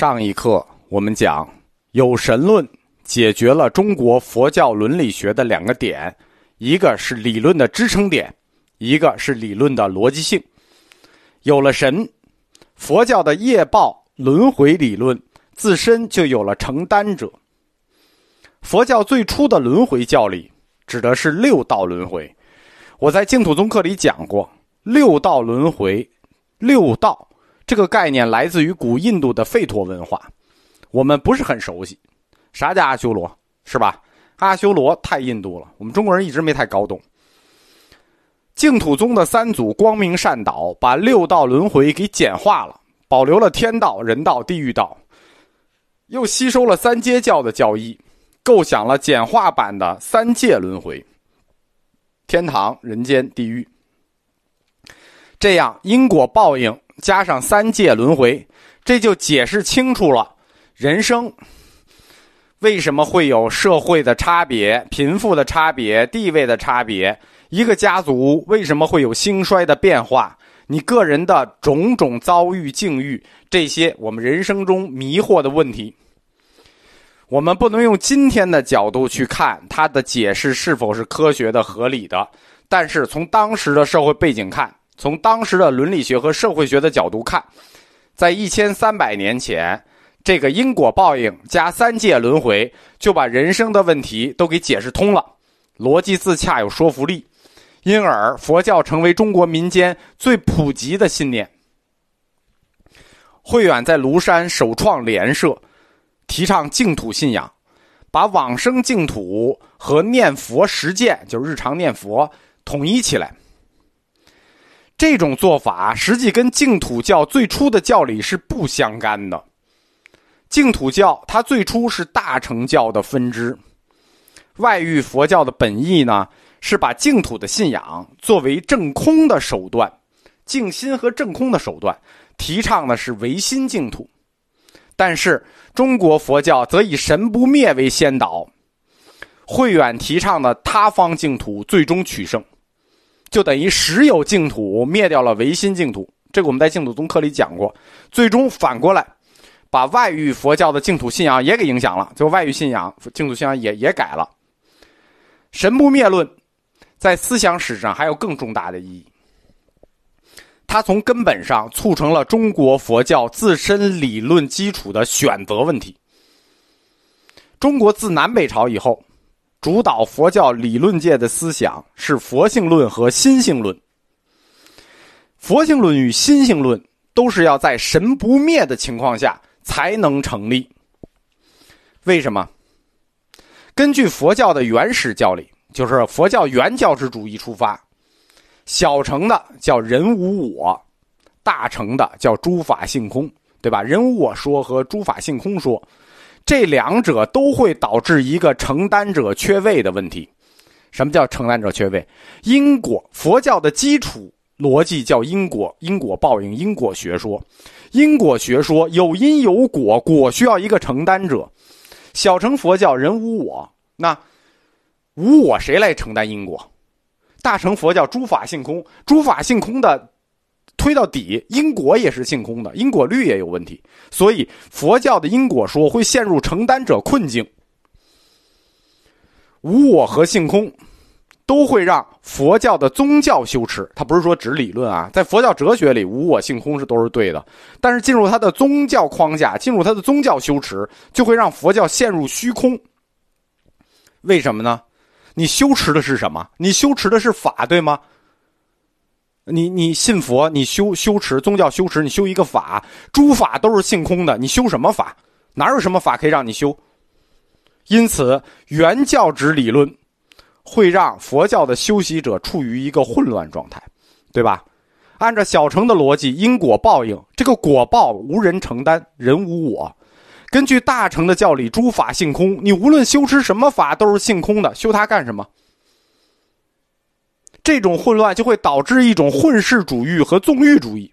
上一课我们讲，有神论解决了中国佛教伦理学的两个点，一个是理论的支撑点，一个是理论的逻辑性。有了神，佛教的业报轮回理论自身就有了承担者。佛教最初的轮回教理指的是六道轮回，我在净土宗课里讲过，六道轮回，六道。这个概念来自于古印度的吠陀文化，我们不是很熟悉。啥叫阿修罗？是吧？阿修罗太印度了，我们中国人一直没太搞懂。净土宗的三祖光明善导把六道轮回给简化了，保留了天道、人道、地狱道，又吸收了三阶教的教义，构想了简化版的三界轮回：天堂、人间、地狱。这样因果报应。加上三界轮回，这就解释清楚了人生为什么会有社会的差别、贫富的差别、地位的差别，一个家族为什么会有兴衰的变化，你个人的种种遭遇境遇，这些我们人生中迷惑的问题，我们不能用今天的角度去看它的解释是否是科学的、合理的，但是从当时的社会背景看。从当时的伦理学和社会学的角度看，在一千三百年前，这个因果报应加三界轮回就把人生的问题都给解释通了，逻辑自洽有说服力，因而佛教成为中国民间最普及的信念。慧远在庐山首创莲社，提倡净土信仰，把往生净土和念佛实践，就是日常念佛统一起来。这种做法实际跟净土教最初的教理是不相干的。净土教它最初是大乘教的分支，外域佛教的本意呢是把净土的信仰作为正空的手段，静心和正空的手段，提倡的是唯心净土。但是中国佛教则以神不灭为先导，慧远提倡的他方净土最终取胜。就等于实有净土灭掉了唯心净土，这个我们在净土宗课里讲过。最终反过来，把外域佛教的净土信仰也给影响了，就外域信仰净土信仰也也改了。神不灭论在思想史上还有更重大的意义，它从根本上促成了中国佛教自身理论基础的选择问题。中国自南北朝以后。主导佛教理论界的思想是佛性论和心性论。佛性论与心性论都是要在神不灭的情况下才能成立。为什么？根据佛教的原始教理，就是佛教原教旨主义出发，小乘的叫人无我，大乘的叫诸法性空，对吧？人无我说和诸法性空说。这两者都会导致一个承担者缺位的问题。什么叫承担者缺位？因果佛教的基础逻辑叫因果，因果报应，因果学说。因果学说有因有果，果需要一个承担者。小乘佛教人无我，那无我谁来承担因果？大乘佛教诸法性空，诸法性空的。推到底，因果也是性空的，因果律也有问题，所以佛教的因果说会陷入承担者困境。无我和性空都会让佛教的宗教羞耻，它不是说指理论啊，在佛教哲学里，无我性空是都是对的，但是进入它的宗教框架，进入它的宗教羞耻，就会让佛教陷入虚空。为什么呢？你羞耻的是什么？你羞耻的是法，对吗？你你信佛，你修修持宗教修持，你修一个法，诸法都是性空的，你修什么法？哪有什么法可以让你修？因此，原教旨理论会让佛教的修习者处于一个混乱状态，对吧？按照小乘的逻辑，因果报应，这个果报无人承担，人无我。根据大乘的教理，诸法性空，你无论修持什么法都是性空的，修它干什么？这种混乱就会导致一种混世主义和纵欲主义。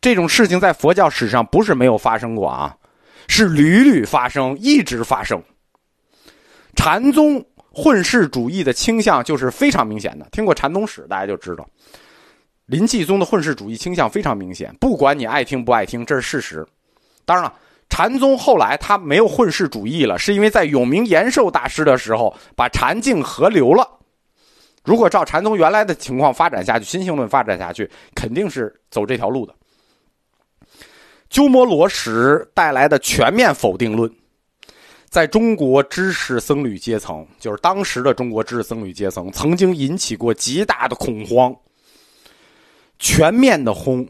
这种事情在佛教史上不是没有发生过啊，是屡屡发生，一直发生。禅宗混世主义的倾向就是非常明显的，听过禅宗史大家就知道，临济宗的混世主义倾向非常明显。不管你爱听不爱听，这是事实。当然了，禅宗后来他没有混世主义了，是因为在永明延寿大师的时候把禅净合流了。如果照禅宗原来的情况发展下去，心性论发展下去，肯定是走这条路的。鸠摩罗什带来的全面否定论，在中国知识僧侣阶层，就是当时的中国知识僧侣阶层，曾经引起过极大的恐慌。全面的轰，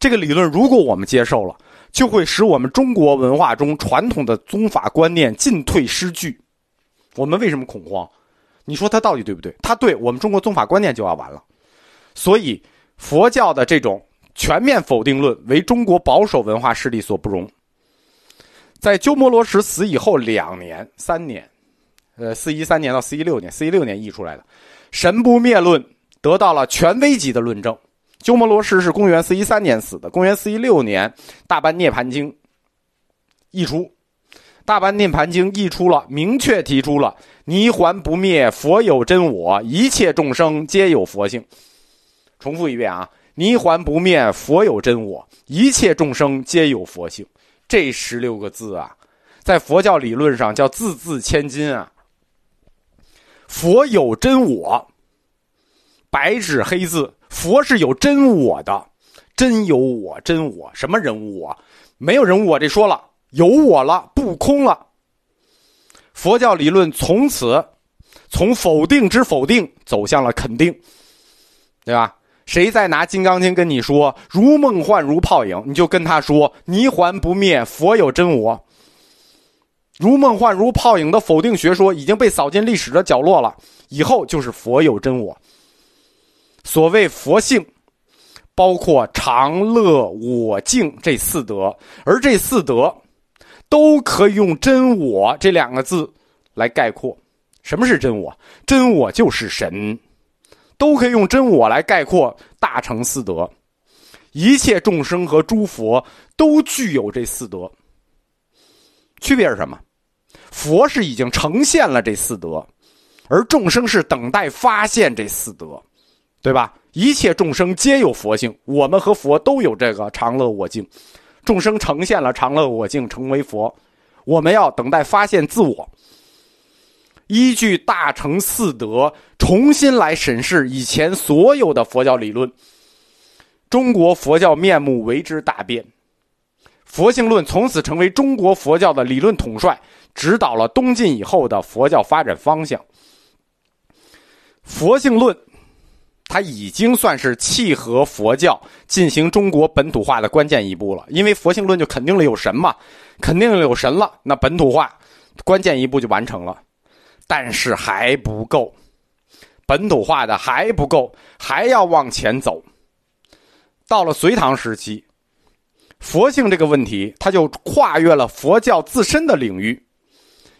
这个理论如果我们接受了，就会使我们中国文化中传统的宗法观念进退失据。我们为什么恐慌？你说他到底对不对？他对我们中国宗法观念就要完了。所以佛教的这种全面否定论为中国保守文化势力所不容。在鸠摩罗什死以后两年、三年，呃，四一三年到四一六年，四一六年译出来的《神不灭论》得到了权威级的论证。鸠摩罗什是公元四一三年死的，公元四一六年《大般涅盘经》译出，《大般涅盘经》译出了，明确提出了“泥还不灭，佛有真我，一切众生皆有佛性”。重复一遍啊，“泥还不灭，佛有真我，一切众生皆有佛性”。这十六个字啊，在佛教理论上叫字字千金啊。佛有真我，白纸黑字。佛是有真我的，真有我，真我什么人物我？没有人物我，这说了有我了，不空了。佛教理论从此从否定之否定走向了肯定，对吧？谁再拿《金刚经》跟你说如梦幻如泡影，你就跟他说泥还不灭，佛有真我。如梦幻如泡影的否定学说已经被扫进历史的角落了，以后就是佛有真我。所谓佛性，包括常乐我净这四德，而这四德都可以用“真我”这两个字来概括。什么是真我？真我就是神，都可以用“真我”来概括大乘四德。一切众生和诸佛都具有这四德。区别是什么？佛是已经呈现了这四德，而众生是等待发现这四德。对吧？一切众生皆有佛性，我们和佛都有这个常乐我净。众生呈现了常乐我净，成为佛。我们要等待发现自我，依据大乘四德重新来审视以前所有的佛教理论。中国佛教面目为之大变，佛性论从此成为中国佛教的理论统帅，指导了东晋以后的佛教发展方向。佛性论。它已经算是契合佛教进行中国本土化的关键一步了，因为佛性论就肯定了有神嘛，肯定有神了，那本土化关键一步就完成了，但是还不够，本土化的还不够，还要往前走。到了隋唐时期，佛性这个问题，它就跨越了佛教自身的领域，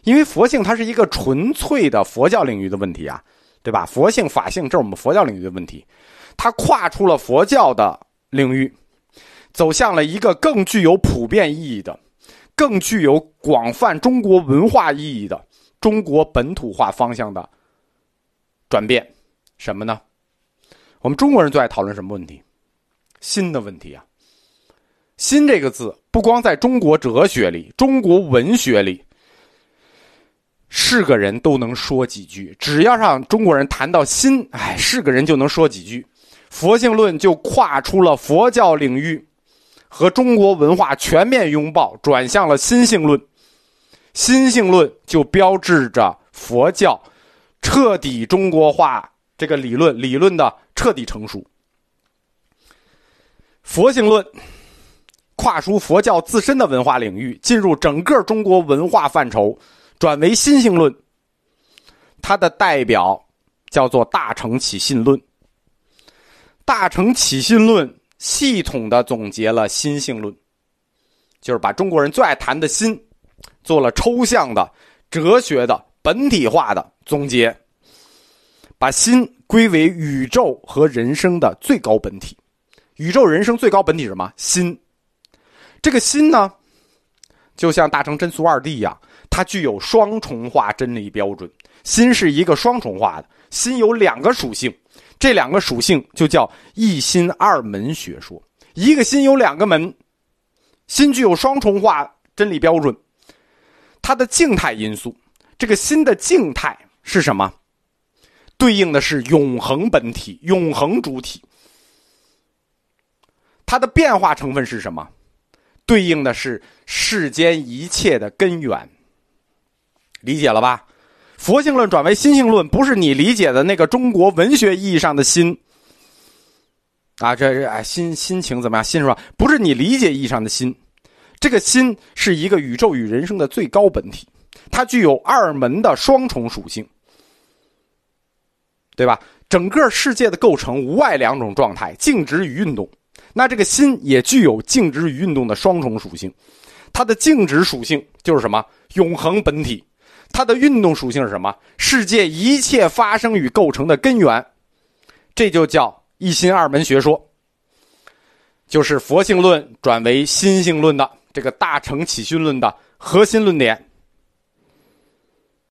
因为佛性它是一个纯粹的佛教领域的问题啊。对吧？佛性、法性，这是我们佛教领域的问题。它跨出了佛教的领域，走向了一个更具有普遍意义的、更具有广泛中国文化意义的中国本土化方向的转变。什么呢？我们中国人最爱讨论什么问题？心的问题啊！心这个字，不光在中国哲学里，中国文学里。是个人都能说几句，只要让中国人谈到心，哎，是个人就能说几句。佛性论就跨出了佛教领域，和中国文化全面拥抱，转向了心性论。心性论就标志着佛教彻底中国化这个理论理论的彻底成熟。佛性论跨出佛教自身的文化领域，进入整个中国文化范畴。转为心性论，它的代表叫做《大乘起信论》。《大乘起信论》系统的总结了心性论，就是把中国人最爱谈的心做了抽象的、哲学的、本体化的总结，把心归为宇宙和人生的最高本体。宇宙人生最高本体是什么？心。这个心呢，就像大乘真俗二谛一样。它具有双重化真理标准，心是一个双重化的，心有两个属性，这两个属性就叫一心二门学说。一个心有两个门，心具有双重化真理标准。它的静态因素，这个心的静态是什么？对应的是永恒本体、永恒主体。它的变化成分是什么？对应的是世间一切的根源。理解了吧？佛性论转为心性论，不是你理解的那个中国文学意义上的心啊，这这哎心心情怎么样？心是吧？不是你理解意义上的心，这个心是一个宇宙与人生的最高本体，它具有二门的双重属性，对吧？整个世界的构成无外两种状态：静止与运动。那这个心也具有静止与运动的双重属性，它的静止属性就是什么？永恒本体。它的运动属性是什么？世界一切发生与构成的根源。这就叫一心二门学说，就是佛性论转为心性论的这个大乘起心论的核心论点。